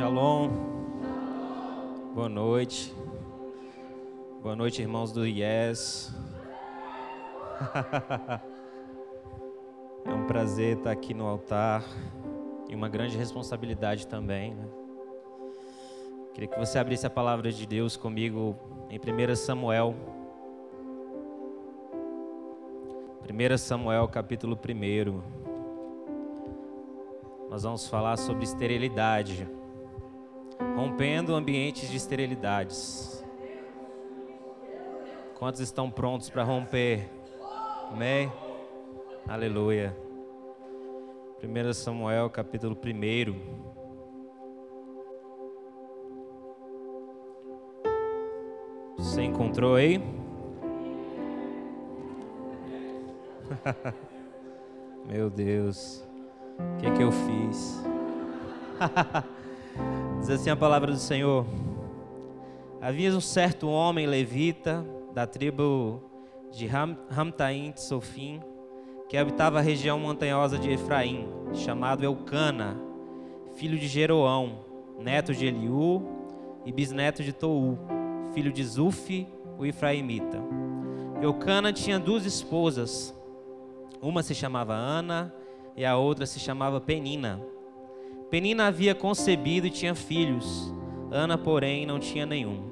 Shalom. Boa noite. Boa noite, irmãos do Yes. É um prazer estar aqui no altar e uma grande responsabilidade também. Né? Queria que você abrisse a palavra de Deus comigo em 1 Samuel. 1 Samuel, capítulo 1. Nós vamos falar sobre esterilidade rompendo ambientes de esterilidades. Quantos estão prontos para romper? Amém? Aleluia. 1 Samuel, capítulo 1. Você encontrou aí? Meu Deus, o que, é que eu fiz? Diz assim a palavra do Senhor: Havia um certo homem levita da tribo de Ram, Ramtaim de Sofim, que habitava a região montanhosa de Efraim, chamado Elcana, filho de Jeroão, neto de Eliú e bisneto de Tou, filho de Zufi, o Efraimita. Eucana tinha duas esposas, uma se chamava Ana e a outra se chamava Penina. Penina havia concebido e tinha filhos. Ana, porém, não tinha nenhum.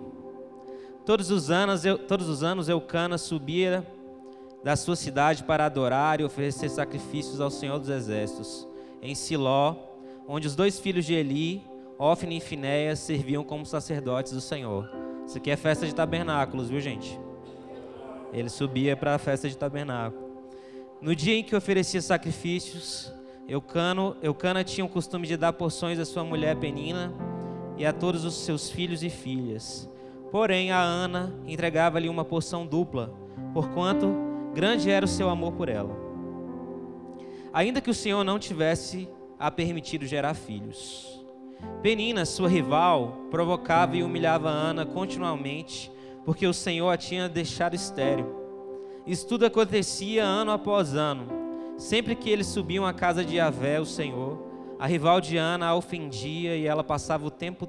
Todos os anos, todos os anos Eucana subia da sua cidade para adorar e oferecer sacrifícios ao Senhor dos Exércitos, em Siló, onde os dois filhos de Eli, Ofne e Finéias, serviam como sacerdotes do Senhor. Isso aqui é festa de tabernáculos, viu gente? Ele subia para a festa de tabernáculo. No dia em que oferecia sacrifícios, Eucano, Eucana tinha o costume de dar porções à sua mulher Penina e a todos os seus filhos e filhas. Porém, a Ana entregava-lhe uma porção dupla, porquanto grande era o seu amor por ela. Ainda que o Senhor não tivesse a permitido gerar filhos. Penina, sua rival, provocava e humilhava Ana continuamente, porque o Senhor a tinha deixado estéril. Isso tudo acontecia ano após ano Sempre que eles subiam à casa de Yahvé, o Senhor, a rival de Ana a ofendia e ela passava o tempo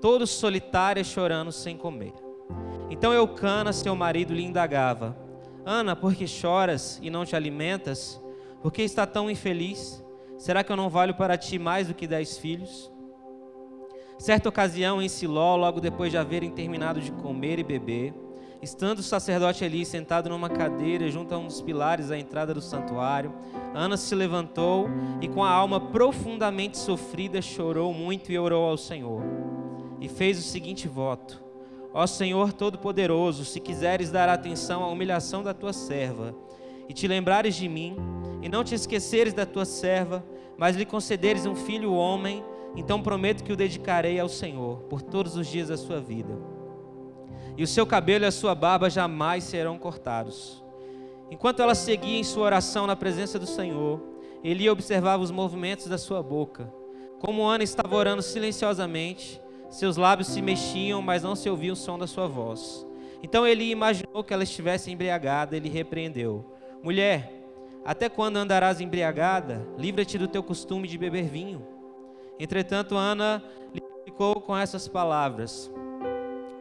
todo solitária, chorando sem comer. Então Eucana, seu marido, lhe indagava: Ana, por que choras e não te alimentas? Por que está tão infeliz? Será que eu não valho para ti mais do que dez filhos? Certa ocasião, em Siló, logo depois de haverem terminado de comer e beber, Estando o sacerdote ali sentado numa cadeira junto a um dos pilares à entrada do santuário, Ana se levantou e, com a alma profundamente sofrida, chorou muito e orou ao Senhor. E fez o seguinte voto: Ó Senhor Todo-Poderoso, se quiseres dar atenção à humilhação da tua serva, e te lembrares de mim, e não te esqueceres da tua serva, mas lhe concederes um filho homem, então prometo que o dedicarei ao Senhor por todos os dias da sua vida e o seu cabelo e a sua barba jamais serão cortados. Enquanto ela seguia em sua oração na presença do Senhor, Eli observava os movimentos da sua boca. Como Ana estava orando silenciosamente, seus lábios se mexiam, mas não se ouvia o som da sua voz. Então Eli imaginou que ela estivesse embriagada e lhe repreendeu: Mulher, até quando andarás embriagada? Livra-te do teu costume de beber vinho. Entretanto, Ana lhe ficou com essas palavras: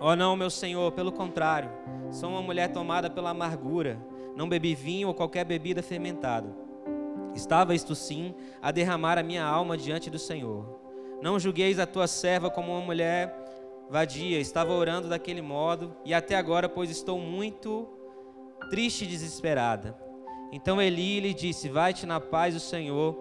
Oh não, meu Senhor, pelo contrário, sou uma mulher tomada pela amargura, não bebi vinho ou qualquer bebida fermentada. Estava isto sim a derramar a minha alma diante do Senhor. Não julgueis a tua serva como uma mulher vadia, estava orando daquele modo, e até agora, pois estou muito triste e desesperada. Então Eli lhe disse: Vai-te na paz do Senhor,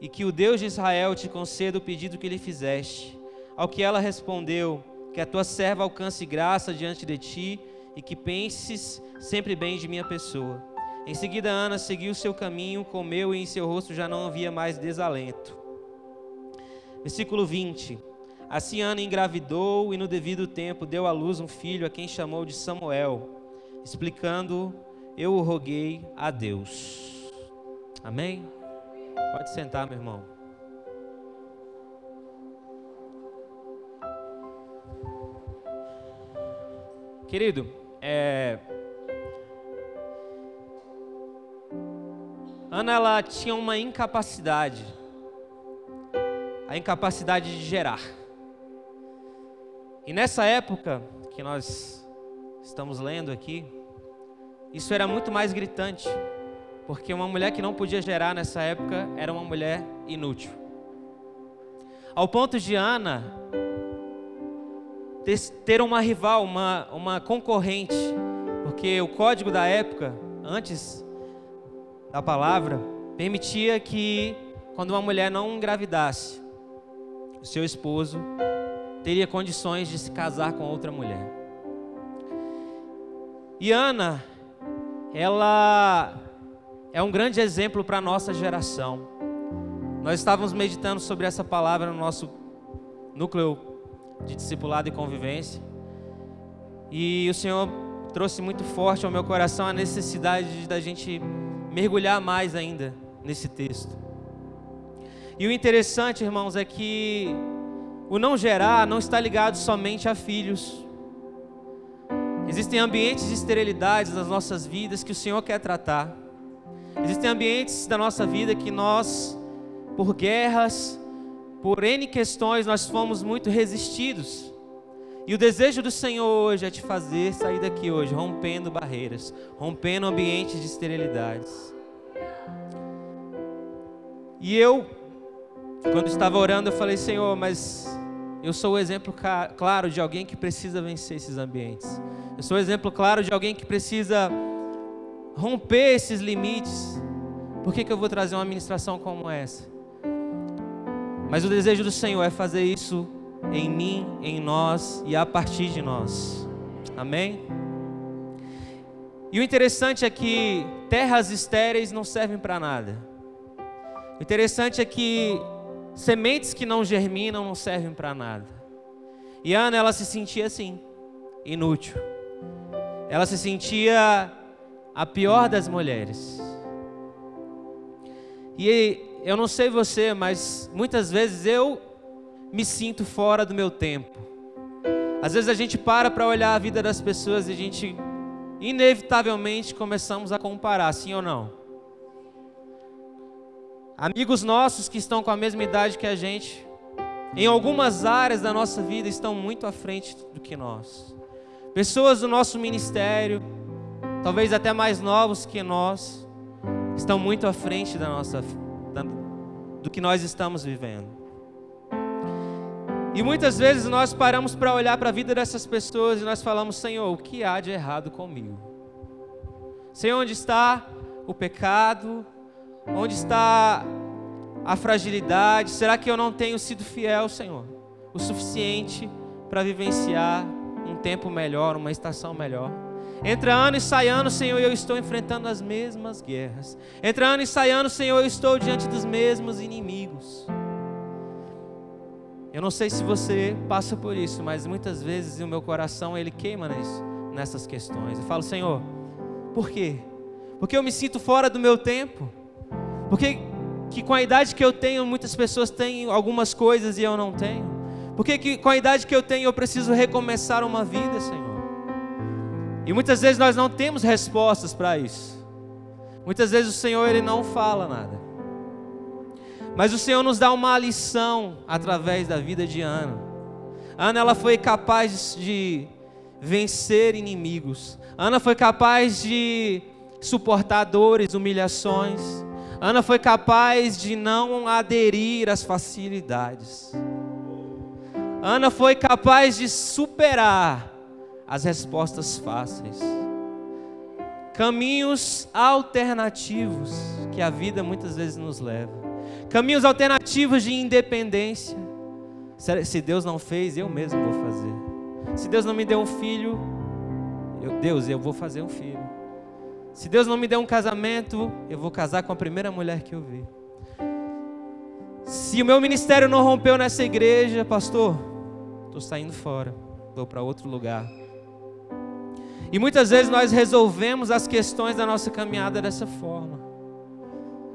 e que o Deus de Israel te conceda o pedido que lhe fizeste. Ao que ela respondeu: que a tua serva alcance graça diante de ti e que penses sempre bem de minha pessoa. Em seguida, Ana seguiu seu caminho, comeu e em seu rosto já não havia mais desalento. Versículo 20. Assim Ana engravidou e no devido tempo deu à luz um filho a quem chamou de Samuel, explicando: Eu o roguei a Deus. Amém? Pode sentar, meu irmão. Querido, é... Ana ela tinha uma incapacidade a incapacidade de gerar. E nessa época que nós estamos lendo aqui, isso era muito mais gritante, porque uma mulher que não podia gerar nessa época era uma mulher inútil. Ao ponto de Ana ter uma rival, uma, uma concorrente, porque o código da época, antes da palavra, permitia que quando uma mulher não engravidasse, o seu esposo teria condições de se casar com outra mulher. E Ana, ela é um grande exemplo para a nossa geração. Nós estávamos meditando sobre essa palavra no nosso núcleo de discipulado e convivência. E o Senhor trouxe muito forte ao meu coração a necessidade da gente mergulhar mais ainda nesse texto. E o interessante, irmãos, é que o não gerar não está ligado somente a filhos. Existem ambientes de esterilidade nas nossas vidas que o Senhor quer tratar. Existem ambientes da nossa vida que nós, por guerras, por N questões, nós fomos muito resistidos. E o desejo do Senhor hoje é te fazer sair daqui hoje, rompendo barreiras, rompendo ambientes de esterilidades. E eu, quando estava orando, eu falei, Senhor, mas eu sou o exemplo claro de alguém que precisa vencer esses ambientes. Eu sou o exemplo claro de alguém que precisa romper esses limites. Por que, que eu vou trazer uma ministração como essa? Mas o desejo do Senhor é fazer isso em mim, em nós e a partir de nós. Amém? E o interessante é que terras estéreis não servem para nada. O interessante é que sementes que não germinam não servem para nada. E Ana, ela se sentia assim, inútil. Ela se sentia a pior das mulheres. E eu não sei você, mas muitas vezes eu me sinto fora do meu tempo. Às vezes a gente para para olhar a vida das pessoas e a gente inevitavelmente começamos a comparar, sim ou não? Amigos nossos que estão com a mesma idade que a gente, em algumas áreas da nossa vida estão muito à frente do que nós. Pessoas do nosso ministério, talvez até mais novos que nós, estão muito à frente da nossa da, do que nós estamos vivendo. E muitas vezes nós paramos para olhar para a vida dessas pessoas e nós falamos: Senhor, o que há de errado comigo? Senhor, onde está o pecado? Onde está a fragilidade? Será que eu não tenho sido fiel, Senhor, o suficiente para vivenciar um tempo melhor, uma estação melhor? Entra ano e sai ano, Senhor, eu estou enfrentando as mesmas guerras. Entra ano e sai ano, Senhor, eu estou diante dos mesmos inimigos. Eu não sei se você passa por isso, mas muitas vezes o meu coração ele queima nisso, nessas questões. Eu falo, Senhor, por quê? Porque eu me sinto fora do meu tempo. Porque que com a idade que eu tenho, muitas pessoas têm algumas coisas e eu não tenho. Porque que com a idade que eu tenho, eu preciso recomeçar uma vida, Senhor. E muitas vezes nós não temos respostas para isso. Muitas vezes o Senhor ele não fala nada. Mas o Senhor nos dá uma lição através da vida de Ana. Ana ela foi capaz de vencer inimigos. Ana foi capaz de suportar dores, humilhações. Ana foi capaz de não aderir às facilidades. Ana foi capaz de superar as respostas fáceis. Caminhos alternativos que a vida muitas vezes nos leva. Caminhos alternativos de independência. Se Deus não fez, eu mesmo vou fazer. Se Deus não me deu um filho, eu, Deus, eu vou fazer um filho. Se Deus não me deu um casamento, eu vou casar com a primeira mulher que eu vi. Se o meu ministério não rompeu nessa igreja, pastor, estou saindo fora, vou para outro lugar. E muitas vezes nós resolvemos as questões da nossa caminhada dessa forma,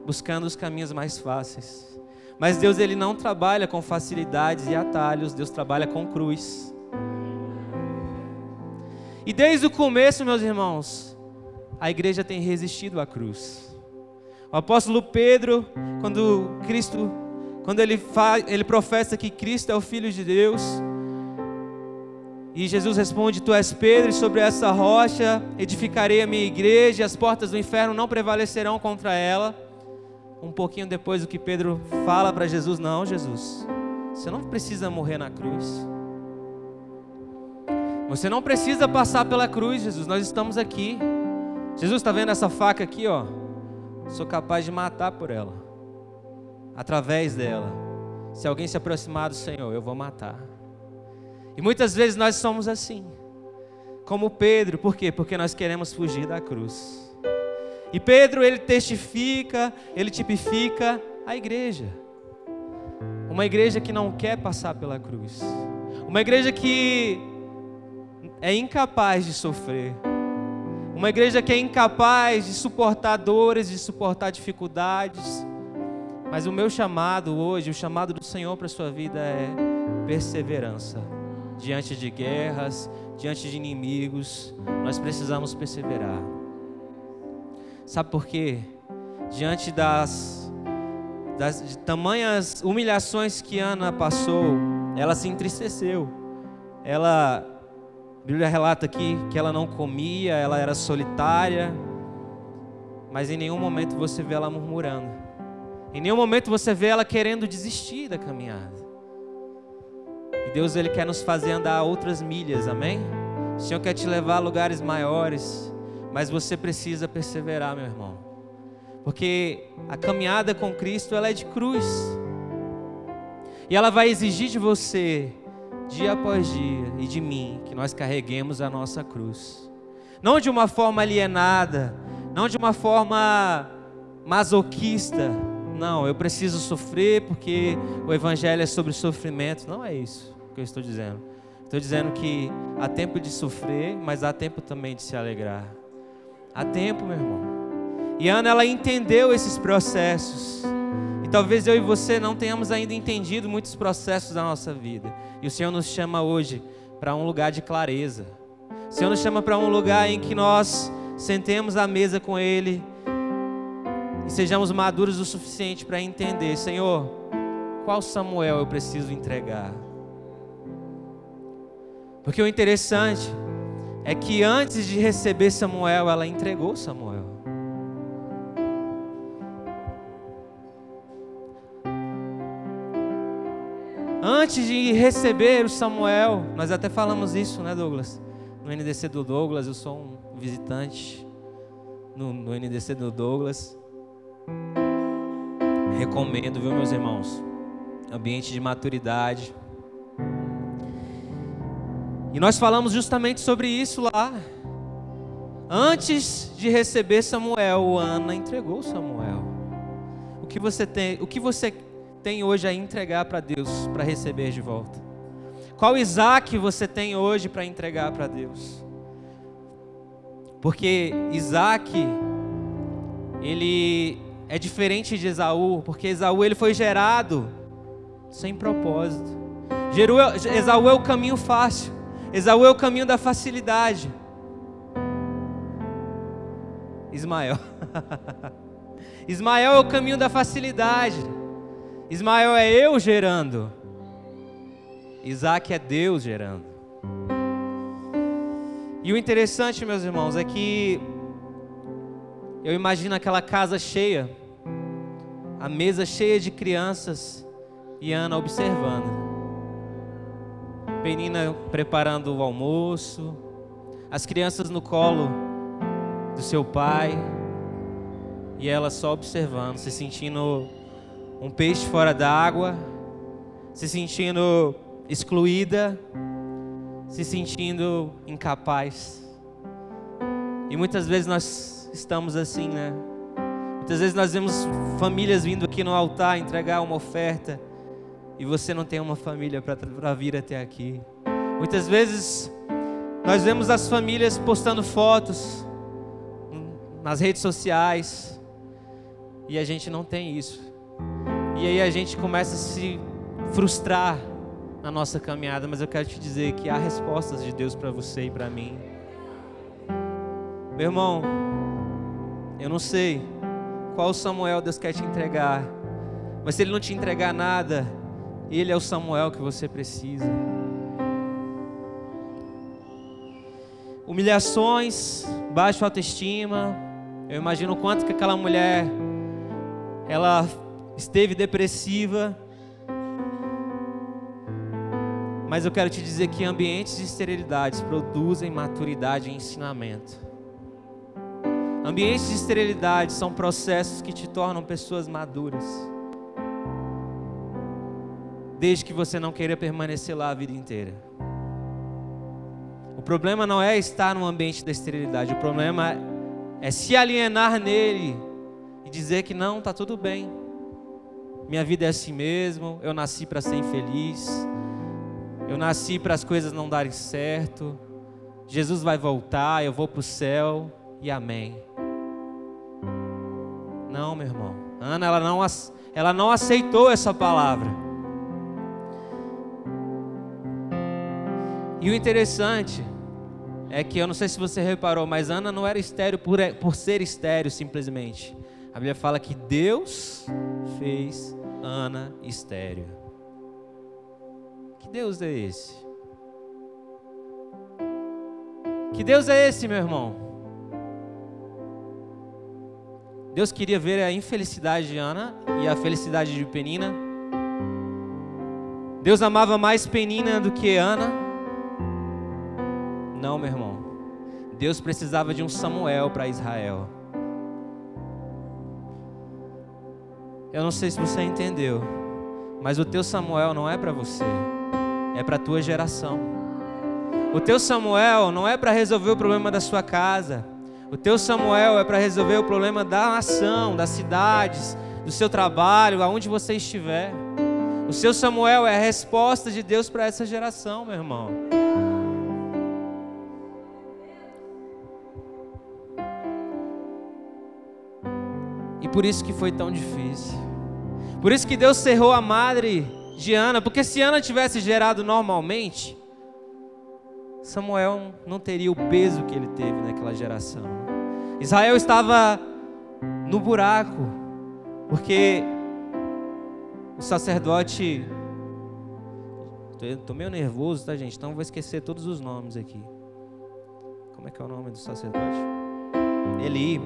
buscando os caminhos mais fáceis. Mas Deus ele não trabalha com facilidades e atalhos, Deus trabalha com cruz. E desde o começo, meus irmãos, a igreja tem resistido à cruz. O apóstolo Pedro, quando Cristo quando ele, faz, ele professa que Cristo é o Filho de Deus. E Jesus responde: Tu és Pedro, e sobre essa rocha edificarei a minha igreja, e as portas do inferno não prevalecerão contra ela. Um pouquinho depois, o que Pedro fala para Jesus: Não, Jesus, você não precisa morrer na cruz. Você não precisa passar pela cruz, Jesus, nós estamos aqui. Jesus está vendo essa faca aqui, ó? Sou capaz de matar por ela, através dela. Se alguém se aproximar do Senhor, eu vou matar. E muitas vezes nós somos assim, como Pedro, por quê? Porque nós queremos fugir da cruz. E Pedro, ele testifica, ele tipifica a igreja. Uma igreja que não quer passar pela cruz. Uma igreja que é incapaz de sofrer. Uma igreja que é incapaz de suportar dores, de suportar dificuldades. Mas o meu chamado hoje, o chamado do Senhor para a sua vida é perseverança diante de guerras, diante de inimigos, nós precisamos perseverar. Sabe por quê? Diante das, das tamanhas humilhações que Ana passou, ela se entristeceu. Ela, a Bíblia relata aqui que ela não comia, ela era solitária, mas em nenhum momento você vê ela murmurando. Em nenhum momento você vê ela querendo desistir da caminhada. Deus ele quer nos fazer andar outras milhas, amém? O Senhor quer te levar a lugares maiores, mas você precisa perseverar, meu irmão. Porque a caminhada com Cristo ela é de cruz. E ela vai exigir de você, dia após dia, e de mim, que nós carreguemos a nossa cruz. Não de uma forma alienada, não de uma forma masoquista. Não, eu preciso sofrer porque o Evangelho é sobre sofrimento. Não é isso que eu estou dizendo. Estou dizendo que há tempo de sofrer, mas há tempo também de se alegrar. Há tempo, meu irmão. E Ana, ela entendeu esses processos. E talvez eu e você não tenhamos ainda entendido muitos processos da nossa vida. E o Senhor nos chama hoje para um lugar de clareza. O Senhor nos chama para um lugar em que nós sentemos à mesa com Ele e sejamos maduros o suficiente para entender, Senhor, qual Samuel eu preciso entregar? Porque o interessante é que antes de receber Samuel, ela entregou Samuel. Antes de receber o Samuel, nós até falamos isso, né, Douglas? No NDC do Douglas, eu sou um visitante no, no NDC do Douglas. Recomendo, viu, meus irmãos? Ambiente de maturidade e nós falamos justamente sobre isso lá. Antes de receber Samuel, Ana entregou Samuel. O que você tem, o que você tem hoje a entregar para Deus para receber de volta? Qual Isaac você tem hoje para entregar para Deus? Porque Isaac, ele é diferente de Esaú, porque Esaú ele foi gerado sem propósito. Esaú é o caminho fácil. Esaú é o caminho da facilidade. Ismael. Ismael é o caminho da facilidade. Ismael é eu gerando. Isaac é Deus gerando. E o interessante, meus irmãos, é que eu imagino aquela casa cheia, a mesa cheia de crianças e Ana observando. Penina preparando o almoço, as crianças no colo do seu pai, e ela só observando, se sentindo um peixe fora d'água, se sentindo excluída, se sentindo incapaz. E muitas vezes nós estamos assim, né? Muitas vezes nós vemos famílias vindo aqui no altar entregar uma oferta e você não tem uma família para vir até aqui. Muitas vezes nós vemos as famílias postando fotos nas redes sociais e a gente não tem isso. E aí a gente começa a se frustrar na nossa caminhada, mas eu quero te dizer que há respostas de Deus para você e para mim. Meu irmão, eu não sei qual Samuel Deus quer te entregar Mas se ele não te entregar nada, ele é o Samuel que você precisa. Humilhações, baixa autoestima. Eu imagino o quanto que aquela mulher ela esteve depressiva. Mas eu quero te dizer que ambientes de esterilidade produzem maturidade e ensinamento. Ambientes de esterilidade são processos que te tornam pessoas maduras. Desde que você não queira permanecer lá a vida inteira. O problema não é estar no ambiente da esterilidade, o problema é se alienar nele e dizer que não, está tudo bem. Minha vida é assim mesmo, eu nasci para ser infeliz, eu nasci para as coisas não darem certo. Jesus vai voltar, eu vou para o céu e amém. Não, meu irmão. Ana, ela não, ela não aceitou essa palavra. E o interessante é que eu não sei se você reparou, mas Ana não era estéreo por, por ser estéreo simplesmente. A Bíblia fala que Deus fez Ana estéreo. Deus é esse? Que Deus é esse, meu irmão? Deus queria ver a infelicidade de Ana e a felicidade de Penina. Deus amava mais Penina do que Ana. Não, meu irmão. Deus precisava de um Samuel para Israel. Eu não sei se você entendeu, mas o teu Samuel não é para você é para a tua geração. O teu Samuel não é para resolver o problema da sua casa. O teu Samuel é para resolver o problema da nação, das cidades, do seu trabalho, aonde você estiver. O seu Samuel é a resposta de Deus para essa geração, meu irmão. Por isso que foi tão difícil. Por isso que Deus cerrou a madre de Ana, porque se Ana tivesse gerado normalmente, Samuel não teria o peso que ele teve naquela geração. Israel estava no buraco, porque o sacerdote. Estou meio nervoso, tá, gente? Então vou esquecer todos os nomes aqui. Como é que é o nome do sacerdote? Eli.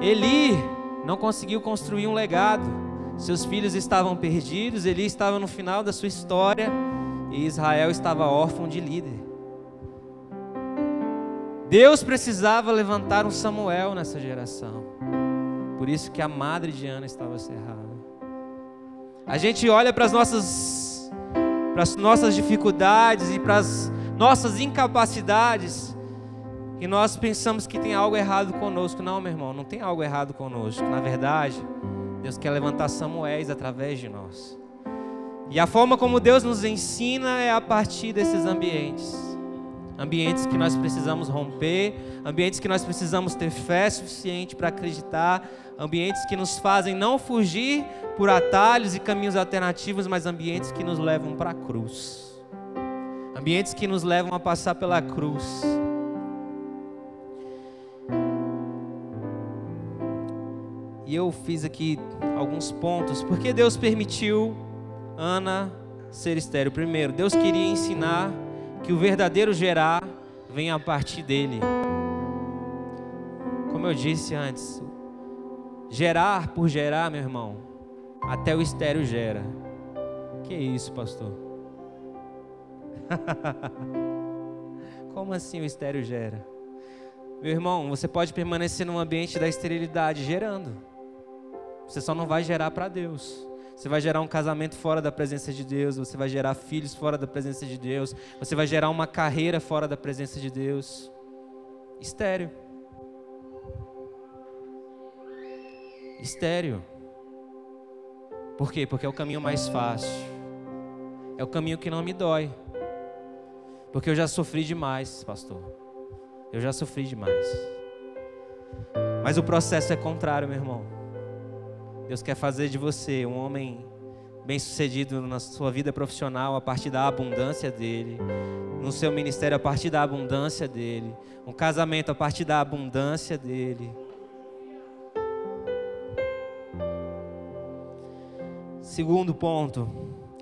Eli não conseguiu construir um legado. Seus filhos estavam perdidos, Eli estava no final da sua história e Israel estava órfão de líder. Deus precisava levantar um Samuel nessa geração. Por isso que a madre de Ana estava cerrada. A gente olha para as nossas para as nossas dificuldades e para as nossas incapacidades e nós pensamos que tem algo errado conosco. Não, meu irmão, não tem algo errado conosco. Na verdade, Deus quer levantar Samuéis através de nós. E a forma como Deus nos ensina é a partir desses ambientes. Ambientes que nós precisamos romper, ambientes que nós precisamos ter fé suficiente para acreditar, ambientes que nos fazem não fugir por atalhos e caminhos alternativos, mas ambientes que nos levam para a cruz. Ambientes que nos levam a passar pela cruz. Eu fiz aqui alguns pontos. Porque Deus permitiu Ana ser estéreo? Primeiro, Deus queria ensinar que o verdadeiro gerar vem a partir dele. Como eu disse antes, gerar por gerar, meu irmão, até o estéreo gera. Que isso, pastor? Como assim o estéreo gera? Meu irmão, você pode permanecer num ambiente da esterilidade gerando. Você só não vai gerar para Deus. Você vai gerar um casamento fora da presença de Deus, você vai gerar filhos fora da presença de Deus, você vai gerar uma carreira fora da presença de Deus. Estéreo. Estéreo. Por quê? Porque é o caminho mais fácil. É o caminho que não me dói. Porque eu já sofri demais, pastor. Eu já sofri demais. Mas o processo é contrário, meu irmão. Deus quer fazer de você um homem bem-sucedido na sua vida profissional a partir da abundância dele, no seu ministério a partir da abundância dele, um casamento a partir da abundância dele. Segundo ponto,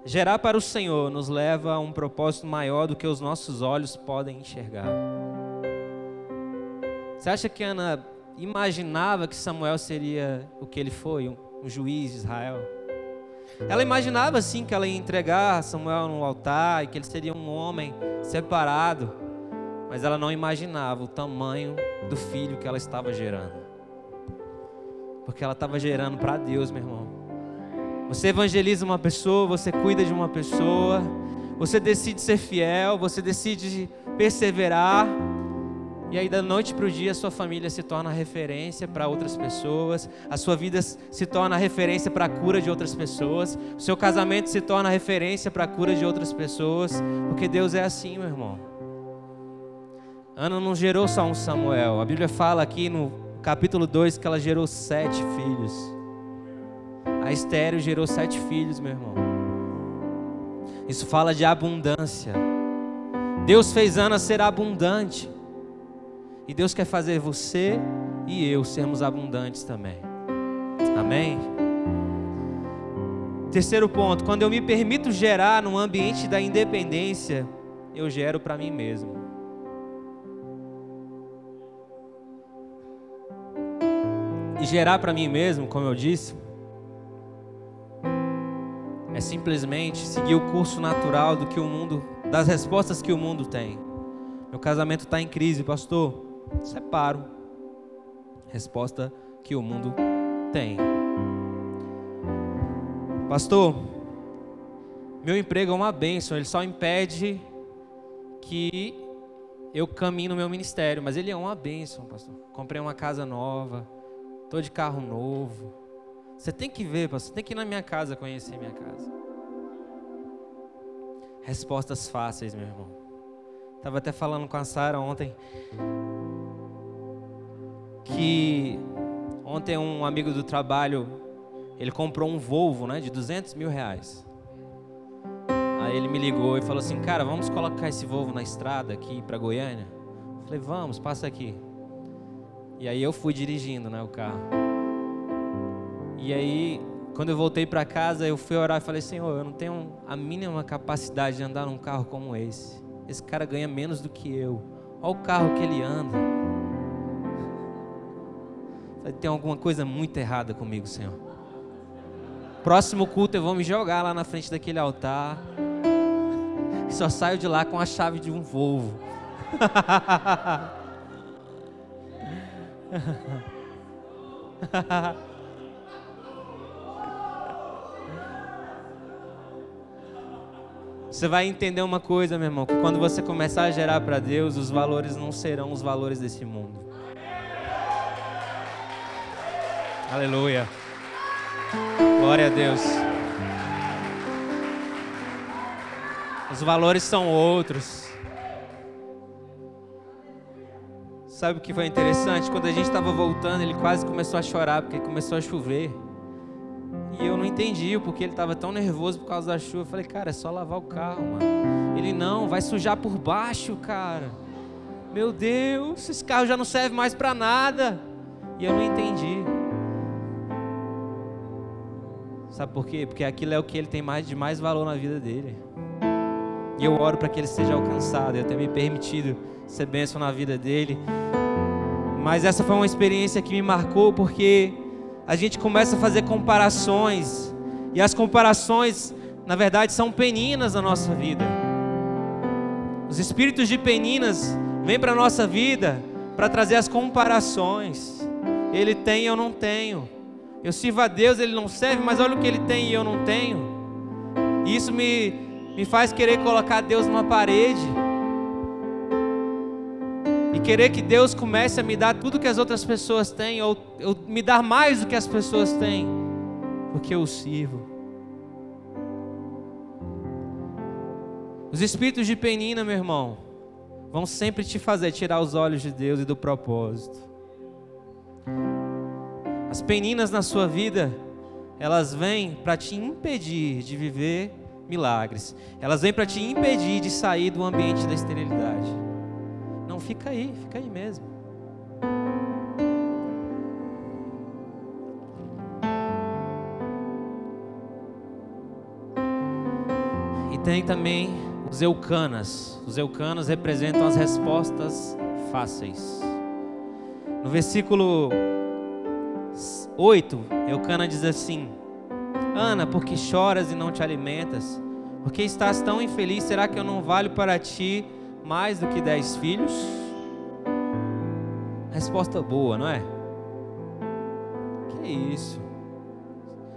gerar para o Senhor nos leva a um propósito maior do que os nossos olhos podem enxergar. Você acha que Ana imaginava que Samuel seria o que ele foi, um juiz de Israel? Ela imaginava sim que ela ia entregar Samuel no altar e que ele seria um homem separado, mas ela não imaginava o tamanho do filho que ela estava gerando. Porque ela estava gerando para Deus, meu irmão. Você evangeliza uma pessoa, você cuida de uma pessoa, você decide ser fiel, você decide perseverar. E aí, da noite para o dia, a sua família se torna referência para outras pessoas, a sua vida se torna referência para a cura de outras pessoas, o seu casamento se torna referência para a cura de outras pessoas, porque Deus é assim, meu irmão. Ana não gerou só um Samuel, a Bíblia fala aqui no capítulo 2 que ela gerou sete filhos. A Estéreo gerou sete filhos, meu irmão. Isso fala de abundância. Deus fez Ana ser abundante. E Deus quer fazer você e eu sermos abundantes também. Amém? Terceiro ponto, quando eu me permito gerar no ambiente da independência, eu gero para mim mesmo. E gerar para mim mesmo, como eu disse, é simplesmente seguir o curso natural do que o mundo, das respostas que o mundo tem. Meu casamento está em crise, pastor separo. Resposta que o mundo tem. Pastor, meu emprego é uma bênção, ele só impede que eu caminhe no meu ministério, mas ele é uma bênção, pastor. Comprei uma casa nova, estou de carro novo. Você tem que ver, pastor, tem que ir na minha casa conhecer minha casa. Respostas fáceis, meu irmão. Estava até falando com a Sara ontem que ontem um amigo do trabalho, ele comprou um Volvo, né, de 200 mil reais. Aí ele me ligou e falou assim, cara, vamos colocar esse Volvo na estrada aqui para Goiânia? Eu falei, vamos, passa aqui. E aí eu fui dirigindo, né, o carro. E aí, quando eu voltei para casa, eu fui orar e falei, Senhor, eu não tenho a mínima capacidade de andar num carro como esse. Esse cara ganha menos do que eu. Olha o carro que ele anda. Tem alguma coisa muito errada comigo, Senhor. Próximo culto eu vou me jogar lá na frente daquele altar. E só saio de lá com a chave de um Volvo. Você vai entender uma coisa, meu irmão, que quando você começar a gerar para Deus, os valores não serão os valores desse mundo. Aleluia. Glória a Deus. Os valores são outros. Sabe o que foi interessante? Quando a gente estava voltando, ele quase começou a chorar porque começou a chover. E eu não entendi o porquê ele estava tão nervoso por causa da chuva. Eu falei, cara, é só lavar o carro, mano. Ele não, vai sujar por baixo, cara. Meu Deus, esse carro já não serve mais para nada. E eu não entendi. Sabe por quê? Porque aquilo é o que ele tem mais de mais valor na vida dele. E eu oro para que ele seja alcançado. Eu tenho me permitido ser bênção na vida dele. Mas essa foi uma experiência que me marcou porque a gente começa a fazer comparações. E as comparações, na verdade, são peninas na nossa vida. Os espíritos de peninas vêm para a nossa vida para trazer as comparações. Ele tem, eu não tenho. Eu sirvo a Deus, Ele não serve, mas olha o que Ele tem e eu não tenho. E isso me, me faz querer colocar Deus numa parede. E querer que Deus comece a me dar tudo que as outras pessoas têm, ou, ou me dar mais do que as pessoas têm, porque eu o sirvo. Os espíritos de penina, meu irmão, vão sempre te fazer tirar os olhos de Deus e do propósito. As peninas na sua vida, elas vêm para te impedir de viver milagres. Elas vêm para te impedir de sair do ambiente da esterilidade. Não fica aí, fica aí mesmo. tem também os eucanas. Os eucanas representam as respostas fáceis. No versículo 8, Eucana diz assim: Ana, por que choras e não te alimentas? Porque estás tão infeliz, será que eu não valho para ti mais do que dez filhos? Resposta boa, não é? Que isso?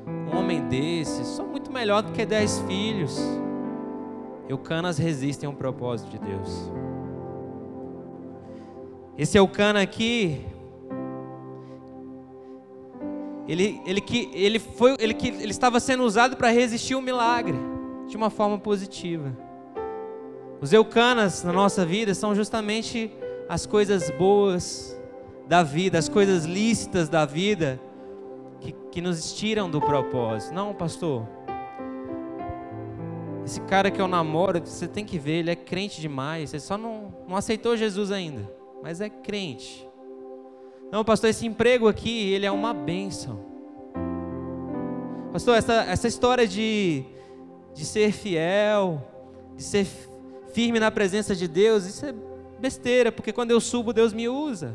Um homem desse, sou muito melhor do que dez filhos. Eucanas resistem ao propósito de Deus. Esse Eucana aqui, ele, ele, que, ele, foi, ele, que, ele estava sendo usado para resistir o milagre de uma forma positiva. Os Eucanas na nossa vida são justamente as coisas boas da vida, as coisas lícitas da vida que, que nos tiram do propósito. Não, pastor, esse cara que eu namoro, você tem que ver, ele é crente demais. Ele só não, não aceitou Jesus ainda, mas é crente. Não, pastor, esse emprego aqui, ele é uma bênção. Pastor, essa, essa história de, de ser fiel, de ser firme na presença de Deus, isso é besteira, porque quando eu subo, Deus me usa.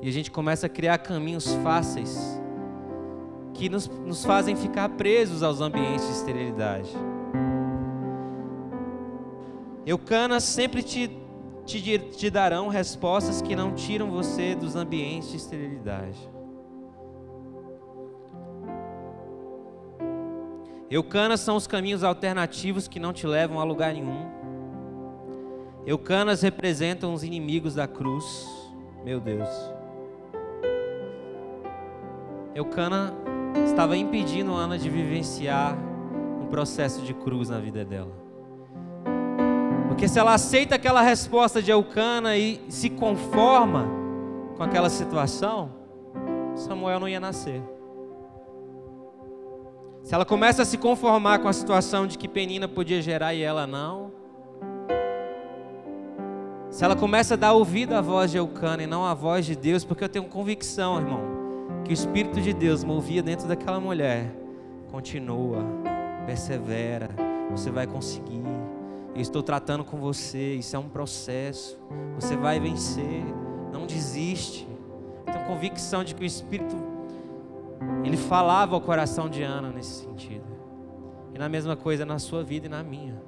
E a gente começa a criar caminhos fáceis que nos, nos fazem ficar presos aos ambientes de esterilidade. Eucanas sempre te, te, te darão respostas que não tiram você dos ambientes de esterilidade. Eucanas são os caminhos alternativos que não te levam a lugar nenhum. Eucanas representam os inimigos da cruz. Meu Deus. Eucana estava impedindo Ana de vivenciar um processo de cruz na vida dela. Porque se ela aceita aquela resposta de Eucana e se conforma com aquela situação, Samuel não ia nascer. Se ela começa a se conformar com a situação de que Penina podia gerar e ela não, se ela começa a dar ouvido à voz de Eucana e não à voz de Deus, porque eu tenho convicção, irmão, que o Espírito de Deus movia dentro daquela mulher. Continua, persevera, você vai conseguir. Eu estou tratando com você, isso é um processo. Você vai vencer, não desiste. Tenho convicção de que o Espírito ele falava ao coração de Ana nesse sentido. E na mesma coisa na sua vida e na minha.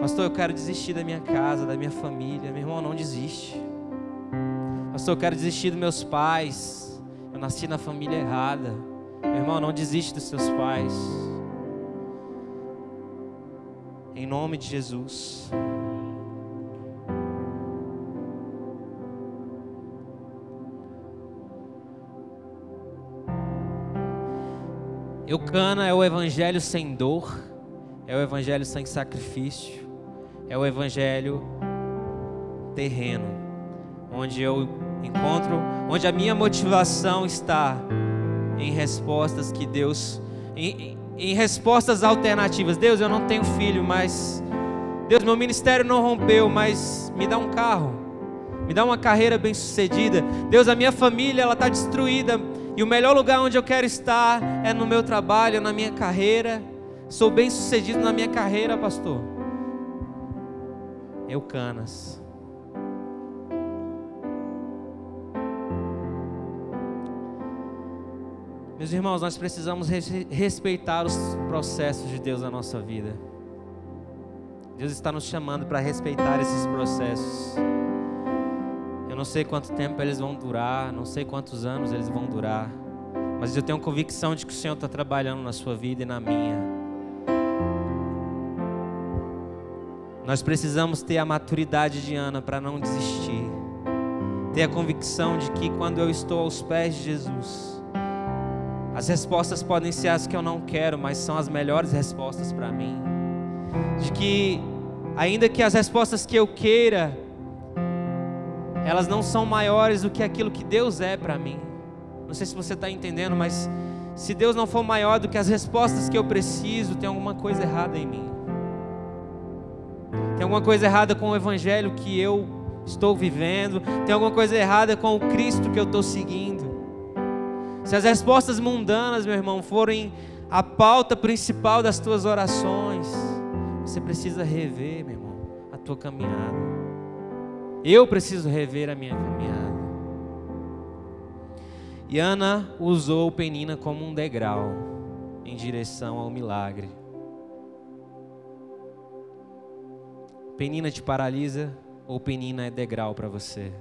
Pastor, eu quero desistir da minha casa, da minha família. Meu irmão, não desiste. Pastor, eu quero desistir dos meus pais nasci na família errada. Meu irmão, não desiste dos seus pais. Em nome de Jesus. Eucana é o evangelho sem dor, é o evangelho sem sacrifício, é o evangelho terreno, onde eu encontro onde a minha motivação está em respostas que Deus, em, em respostas alternativas. Deus, eu não tenho filho, mas Deus, meu ministério não rompeu, mas me dá um carro, me dá uma carreira bem sucedida. Deus, a minha família ela está destruída e o melhor lugar onde eu quero estar é no meu trabalho, na minha carreira. Sou bem sucedido na minha carreira, pastor. Eucanas. Meus irmãos, nós precisamos respeitar os processos de Deus na nossa vida. Deus está nos chamando para respeitar esses processos. Eu não sei quanto tempo eles vão durar, não sei quantos anos eles vão durar, mas eu tenho convicção de que o Senhor está trabalhando na sua vida e na minha. Nós precisamos ter a maturidade de Ana para não desistir. Ter a convicção de que quando eu estou aos pés de Jesus, as respostas podem ser as que eu não quero, mas são as melhores respostas para mim. De que, ainda que as respostas que eu queira, elas não são maiores do que aquilo que Deus é para mim. Não sei se você está entendendo, mas se Deus não for maior do que as respostas que eu preciso, tem alguma coisa errada em mim. Tem alguma coisa errada com o evangelho que eu estou vivendo, tem alguma coisa errada com o Cristo que eu estou seguindo. Se as respostas mundanas, meu irmão, forem a pauta principal das tuas orações. Você precisa rever, meu irmão, a tua caminhada. Eu preciso rever a minha caminhada. E Ana usou Penina como um degrau em direção ao milagre. Penina te paralisa ou Penina é degrau para você?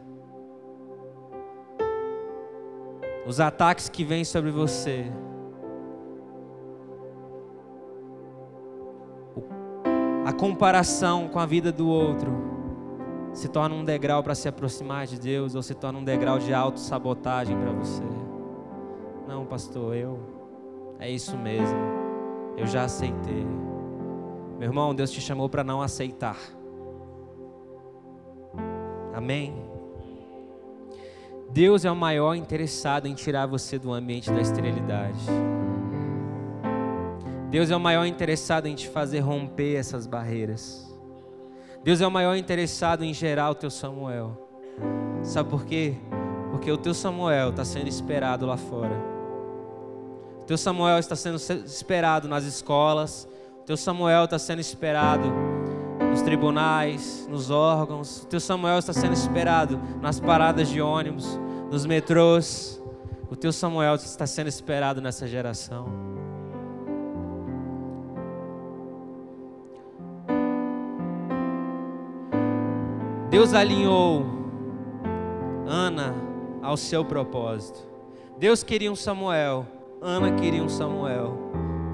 Os ataques que vêm sobre você. A comparação com a vida do outro se torna um degrau para se aproximar de Deus ou se torna um degrau de autossabotagem para você. Não, pastor, eu é isso mesmo. Eu já aceitei. Meu irmão, Deus te chamou para não aceitar. Amém. Deus é o maior interessado em tirar você do ambiente da esterilidade. Deus é o maior interessado em te fazer romper essas barreiras. Deus é o maior interessado em gerar o teu Samuel. Sabe por quê? Porque o teu Samuel está sendo esperado lá fora. O teu Samuel está sendo esperado nas escolas. O teu Samuel está sendo esperado nos tribunais, nos órgãos. O teu Samuel está sendo esperado nas paradas de ônibus, nos metrôs. O teu Samuel está sendo esperado nessa geração. Deus alinhou Ana ao seu propósito. Deus queria um Samuel, Ana queria um Samuel.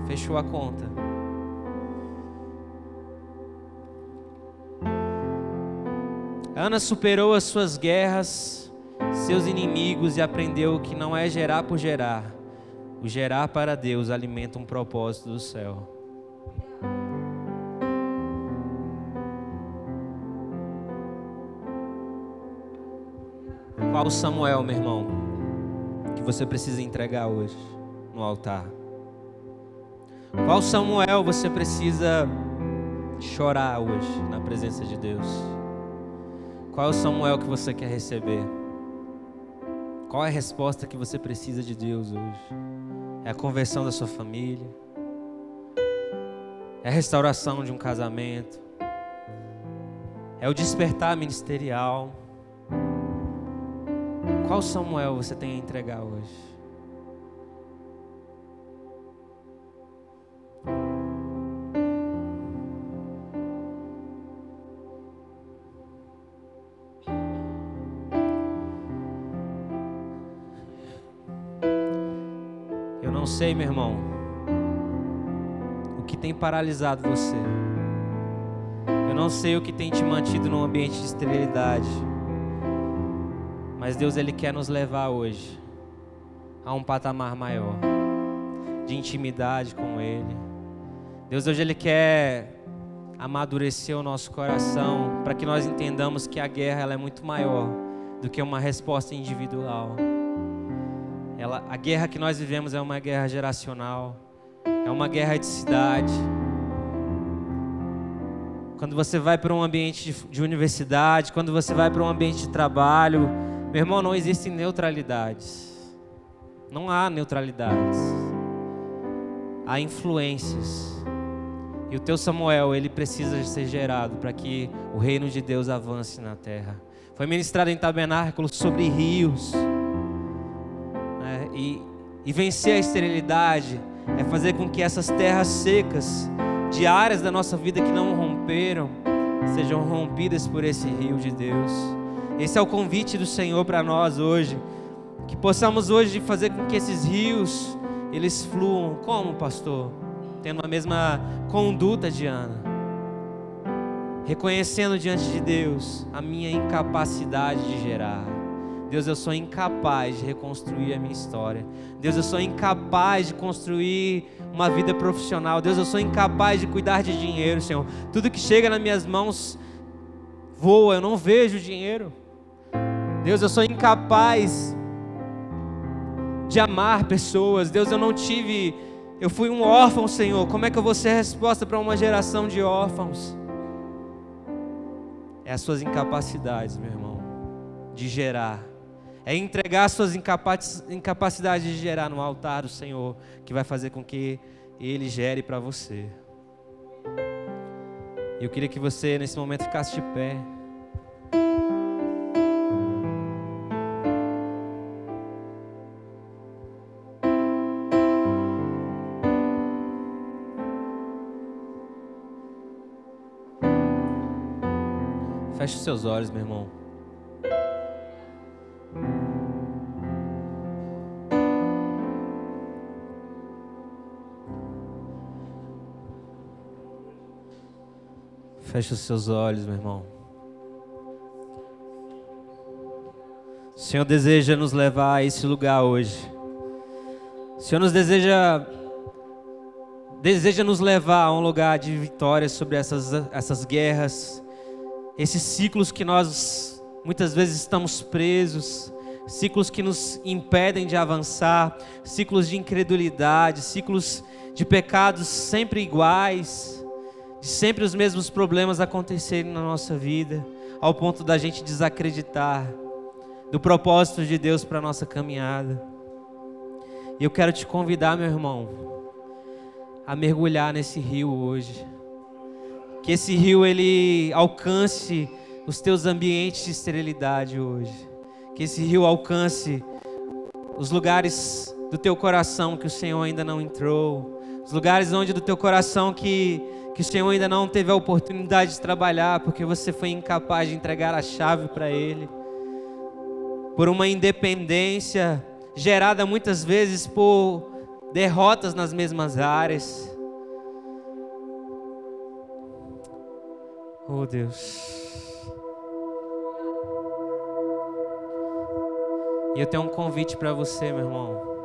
Fechou a conta. Ana superou as suas guerras, seus inimigos e aprendeu que não é gerar por gerar. O gerar para Deus alimenta um propósito do céu. Qual Samuel, meu irmão, que você precisa entregar hoje no altar? Qual Samuel você precisa chorar hoje na presença de Deus? Qual é o Samuel que você quer receber? Qual é a resposta que você precisa de Deus hoje? É a conversão da sua família? É a restauração de um casamento? É o despertar ministerial? Qual Samuel você tem a entregar hoje? Sei, meu irmão, o que tem paralisado você. Eu não sei o que tem te mantido num ambiente de esterilidade. Mas Deus ele quer nos levar hoje a um patamar maior de intimidade com ele. Deus hoje ele quer amadurecer o nosso coração para que nós entendamos que a guerra ela é muito maior do que uma resposta individual. Ela, a guerra que nós vivemos é uma guerra geracional, é uma guerra de cidade. Quando você vai para um ambiente de, de universidade, quando você vai para um ambiente de trabalho, meu irmão, não existem neutralidades. Não há neutralidades. Há influências. E o teu Samuel, ele precisa ser gerado para que o reino de Deus avance na terra. Foi ministrado em tabernáculo sobre rios e, e vencer a esterilidade é fazer com que essas terras secas, de áreas da nossa vida que não romperam, sejam rompidas por esse rio de Deus. Esse é o convite do Senhor para nós hoje, que possamos hoje fazer com que esses rios eles fluam. Como, pastor? Tendo a mesma conduta de Ana. Reconhecendo diante de Deus a minha incapacidade de gerar Deus, eu sou incapaz de reconstruir a minha história. Deus, eu sou incapaz de construir uma vida profissional. Deus, eu sou incapaz de cuidar de dinheiro, Senhor. Tudo que chega nas minhas mãos voa, eu não vejo dinheiro. Deus, eu sou incapaz de amar pessoas. Deus, eu não tive, eu fui um órfão, Senhor. Como é que eu vou ser resposta para uma geração de órfãos? É as suas incapacidades, meu irmão, de gerar é entregar suas incapacidades de gerar no altar do Senhor, que vai fazer com que Ele gere para você. Eu queria que você nesse momento ficasse de pé. Feche os seus olhos, meu irmão. Feche os seus olhos, meu irmão. O Senhor deseja nos levar a esse lugar hoje. O Senhor nos deseja deseja nos levar a um lugar de vitória sobre essas, essas guerras, esses ciclos que nós muitas vezes estamos presos, ciclos que nos impedem de avançar, ciclos de incredulidade, ciclos de pecados sempre iguais, de sempre os mesmos problemas acontecerem na nossa vida, ao ponto da gente desacreditar do propósito de Deus para a nossa caminhada. E eu quero te convidar, meu irmão, a mergulhar nesse rio hoje que esse rio ele alcance os teus ambientes de esterilidade hoje. Que esse rio alcance os lugares do teu coração que o Senhor ainda não entrou, os lugares onde do teu coração que que o Senhor ainda não teve a oportunidade de trabalhar porque você foi incapaz de entregar a chave para ele. Por uma independência gerada muitas vezes por derrotas nas mesmas áreas. Oh Deus. E eu tenho um convite para você, meu irmão.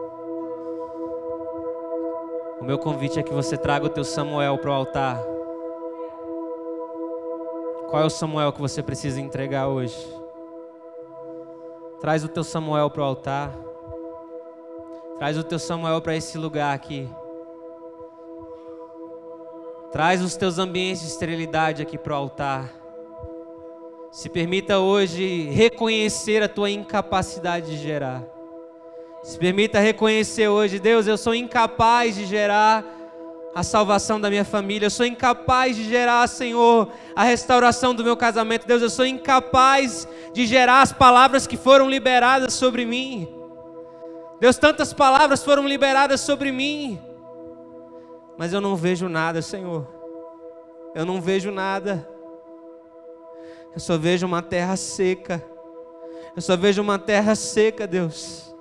O meu convite é que você traga o teu Samuel para o altar. Qual é o Samuel que você precisa entregar hoje? Traz o teu Samuel para o altar. Traz o teu Samuel para esse lugar aqui. Traz os teus ambientes de esterilidade aqui para o altar. Se permita hoje reconhecer a tua incapacidade de gerar. Se permita reconhecer hoje, Deus, eu sou incapaz de gerar a salvação da minha família, eu sou incapaz de gerar, Senhor, a restauração do meu casamento. Deus, eu sou incapaz de gerar as palavras que foram liberadas sobre mim. Deus, tantas palavras foram liberadas sobre mim mas eu não vejo nada, Senhor. Eu não vejo nada. Eu só vejo uma terra seca. Eu só vejo uma terra seca, Deus.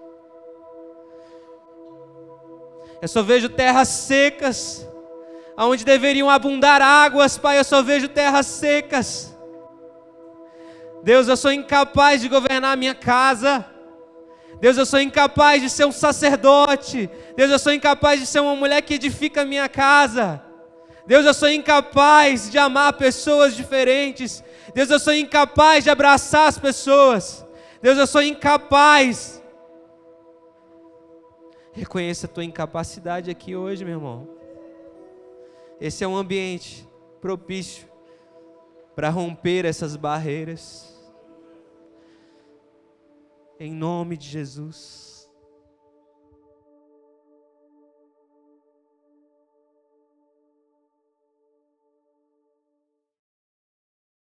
Eu só vejo terras secas, aonde deveriam abundar águas, Pai. Eu só vejo terras secas. Deus, eu sou incapaz de governar a minha casa. Deus, eu sou incapaz de ser um sacerdote. Deus, eu sou incapaz de ser uma mulher que edifica a minha casa. Deus, eu sou incapaz de amar pessoas diferentes. Deus, eu sou incapaz de abraçar as pessoas. Deus, eu sou incapaz. Reconheça a tua incapacidade aqui hoje, meu irmão. Esse é um ambiente propício para romper essas barreiras em nome de Jesus.